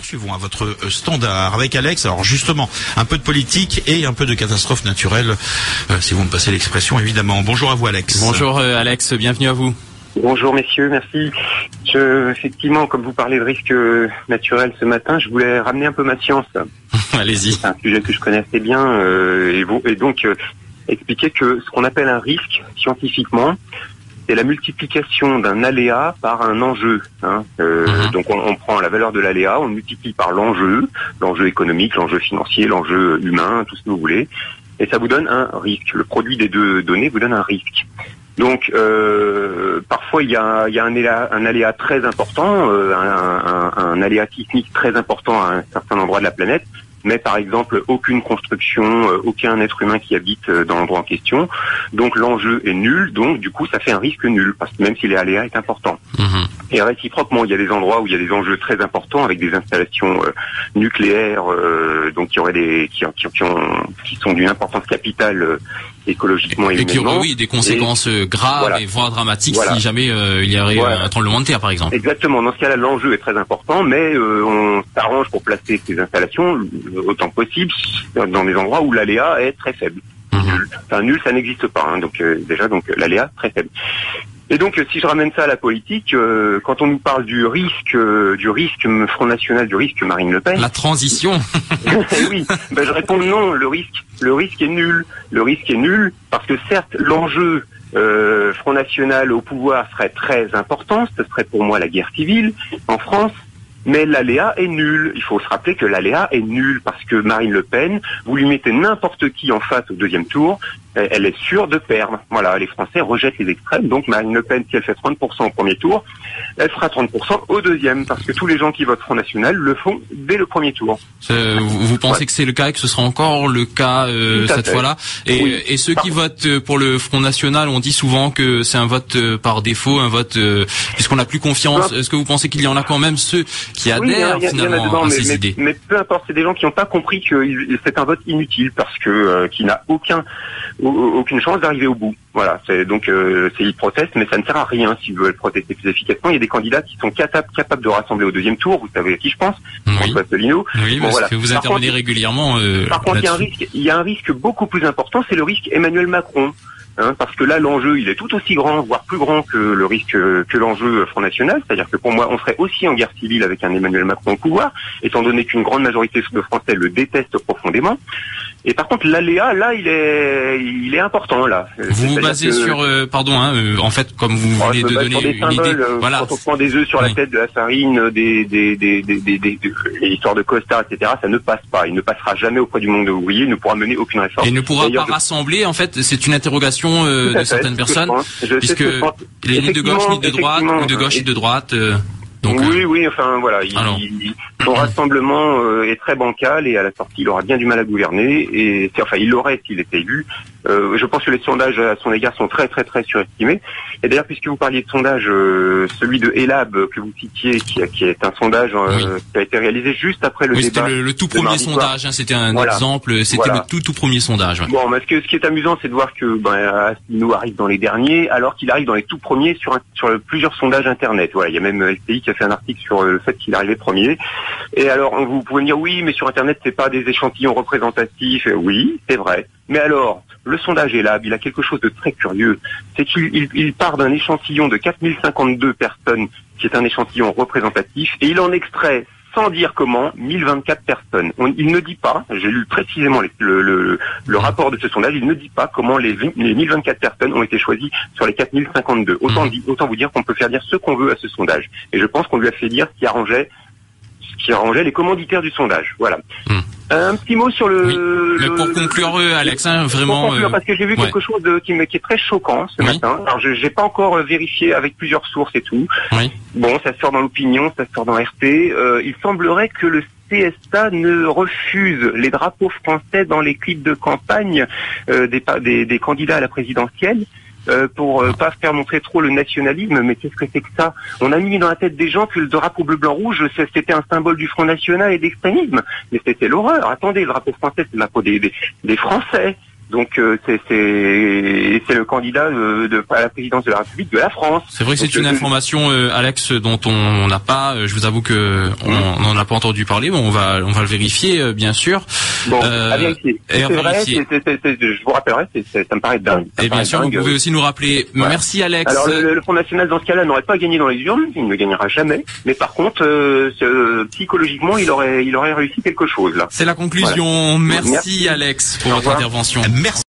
poursuivons à votre euh, standard avec Alex. Alors justement, un peu de politique et un peu de catastrophe naturelle, euh, si vous me passez l'expression évidemment. Bonjour à vous Alex. Bonjour euh, Alex, bienvenue à vous. Bonjour messieurs, merci. Je, effectivement, comme vous parlez de risque naturel ce matin, je voulais ramener un peu ma science. Allez-y. C'est un sujet que je connais assez bien euh, et, vous- et donc euh, expliquer que ce qu'on appelle un risque scientifiquement, c'est la multiplication d'un aléa par un enjeu. hein. Euh, Mhm. Donc on, on prend la valeur de l'aléa, on multiplie par l'enjeu, l'enjeu économique, l'enjeu financier, l'enjeu humain, tout ce que vous voulez, et ça vous donne un risque. Le produit des deux données vous donne un risque. Donc euh, parfois il y a, il y a un, aléa, un aléa très important, euh, un, un- un aléa sismique très important à un certain endroit de la planète, mais par exemple aucune construction, euh, aucun être humain qui habite euh, dans l'endroit en question. Donc l'enjeu est nul, donc du coup ça fait un risque nul, parce que même si l'aléa est important. Mhm. Et réciproquement, il y a des endroits où il y a des enjeux très importants avec des installations euh, nucléaires, euh, donc qui auraient des qui, qui, qui ont, qui sont d'une importance capitale euh, écologiquement et, Et qui aurait humainement. oui des conséquences euh, graves Voilà. et voire dramatiques Voilà. si jamais euh, il y aurait Voilà. un tremblement de terre par exemple. Exactement. Dans ce cas-là, l'enjeu est très important, mais euh, on s'arrange pour placer ces installations autant que possible dans des endroits où l'aléa est très faible. Mhm. Enfin, nul, ça n'existe pas. hein. donc euh, déjà, donc l'aléa très faible. Et donc, si je ramène ça à la politique, euh, quand on nous parle du risque, euh, du risque Front National, du risque Marine Le Pen, La transition. Eh oui, ben, je réponds non. Le risque, le risque est nul. Le risque est nul parce que certes, l'enjeu euh, Front National au pouvoir serait très important. Ce serait pour moi la guerre civile en France. Mais l'aléa est nul. Il faut se rappeler que l'aléa est nul parce que Marine Le Pen, vous lui mettez n'importe qui en face au deuxième tour, elle elle est sûre de perdre. Voilà, les Français rejettent les extrêmes. Donc Marine Le Pen, si elle fait 30% au premier tour, elle fera 30% au deuxième parce que tous les gens qui votent Front National le font dès le premier tour. Euh, vous, pensez Ouais. que c'est le cas et que ce sera encore le cas euh, cette fois-là et, Oui. et ceux qui votent euh, pour le Front National, on dit souvent que c'est un vote par défaut, un vote euh, puisqu'on n'a plus confiance. Est-ce que vous pensez qu'il y en a quand même ceux qui adhèrent a finalement dedans, à mais, ces mais- idées mais peu importe, c'est des gens qui n'ont pas compris que c'est un vote inutile parce que euh, qui n'a aucun au- aucune chance d'arriver au bout. Voilà, c'est donc euh, c'est ils protestent, mais ça ne sert à rien s'ils veulent protester plus efficacement. Il y a des candidats qui sont capables capables de rassembler au deuxième tour. Vous savez à qui je pense Oui, François Asselineau. oui Bon, parce voilà. que vous intervenez régulièrement euh, Par contre, il y a un risque, il y a un risque beaucoup plus important, c'est le risque Emmanuel Macron. Hein, parce que là, l'enjeu, il est tout aussi grand, voire plus grand que le risque que l'enjeu Front National. C'est-à-dire que pour moi, on serait aussi en guerre civile avec un Emmanuel Macron au pouvoir, étant donné qu'une grande majorité de Français le détestent profondément. Et par contre, l'aléa, là, il est, il est important là. Vous vous basez que- sur, euh, pardon, hein, euh, en fait, comme vous Oh, venez de donner des une idée, symboles, euh, voilà, Quand on prend des œufs sur Oui. la tête, de la farine, des, des, des, des, des, des- des- l'histoire de Costa, etc., ça ne passe pas. Il ne passera jamais auprès du monde ouvrier, il ne pourra mener aucune réforme. et ne pourra pas rassembler. En fait, c'est une interrogation euh, de certaines personnes, puisque il est ni de gauche ni de droite, ou de gauche ni de droite. Euh, donc, oui, euh, oui, enfin voilà, il, Alors. il- son rassemblement euh, est très bancal et à la sortie, il aura bien du mal à gouverner. Et enfin, il l'aurait s'il était élu. Euh, je pense que les sondages à son égard sont très, très, très surestimés. Et d'ailleurs, puisque vous parliez de sondage, euh, celui de Elab que vous citiez, qui, a- qui est un sondage euh, Oui. qui a été réalisé juste après le oui, c'était le, le tout premier sondage. hein, c'était un Voilà. exemple. C'était Voilà. le tout tout premier sondage. ouais. Bon, mais ce, que, ce qui est amusant, c'est de voir que ben, Asselineau arrive dans les derniers, alors qu'il arrive dans les tout premiers sur, un- sur plusieurs sondages internet. Voilà, il y a même LCI qui a fait un article sur euh, le fait qu'il arrivait premier. Et alors, vous pouvez me dire oui, mais sur internet, c'est pas des échantillons représentatifs. Et oui, c'est vrai. Mais alors, le sondage là, il a quelque chose de très curieux. C'est qu'il il- il part d'un échantillon de 4052 personnes, qui est un échantillon représentatif, et il en extrait sans dire comment, 1024 personnes. On- il ne dit pas, j'ai lu précisément les- le, le- le rapport de ce sondage, il ne dit pas comment les, les 1024 personnes ont été choisies sur les 4052. Autant, Mhm. di- autant vous dire qu'on peut faire dire ce qu'on veut à ce sondage. Et je pense qu'on lui a fait dire ce qui arrangeait, qui arrangeait les commanditaires du sondage. Voilà. Mhm. Un petit mot sur le... Oui. Mais le- pour conclure, euh, Alex, hein, pour vraiment. conclure, euh, parce que j'ai vu ouais. quelque chose de, qui, me- qui est très choquant ce Oui. matin. Alors, je n'ai pas encore euh, vérifié avec plusieurs sources et tout. Oui. Bon, ça sort dans l'opinion, ça sort dans RT. Euh, il semblerait que le CSA ne refuse les drapeaux français dans les clips de campagne euh, des, des, des candidats à la présidentielle. Euh, pour euh, pas faire montrer trop le nationalisme, mais qu'est-ce que c'est que ça? On a mis dans la tête des gens que le drapeau bleu blanc rouge c'est- c'était un symbole du Front National et d'extrémisme, mais c'était l'horreur. Attendez, le drapeau français c'est le drapeau des, des, des Français. Donc euh, c'est le candidat de, de à la présidence de la République de la France. C'est vrai que c'est une euh, information, euh, Alex, dont on n'a pas. euh, Je vous avoue que on n'en a pas entendu parler. mais on va on va le vérifier, euh, bien sûr. Bon, Euh, à vérifier. C'est vrai, je vous rappellerai, ça me paraît dingue. Ça Et bien paraît sûr, vous pouvez aussi nous rappeler. Voilà. Merci, Alex. Alors le, le Front National dans ce cas-là n'aurait pas gagné dans les urnes, il ne gagnera jamais. Mais par contre, euh, euh, psychologiquement, il aurait, il aurait réussi quelque chose là. C'est la conclusion. Merci, Merci. Alex, pour votre intervention. Merci.